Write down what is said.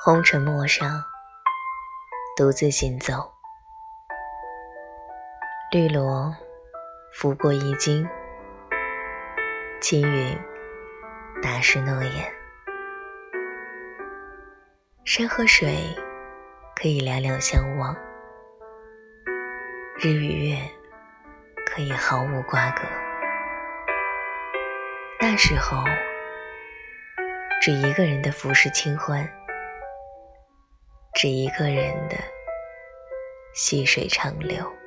红尘陌上，独自行走。绿萝拂过衣襟，青云打湿诺言。山和水可以两两相望，日与月可以毫无瓜葛。那时候，只一个人的浮世清欢。是一个人的细水长流。